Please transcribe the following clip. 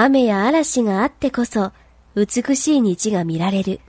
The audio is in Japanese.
雨や嵐があってこそ美しい日が見られる。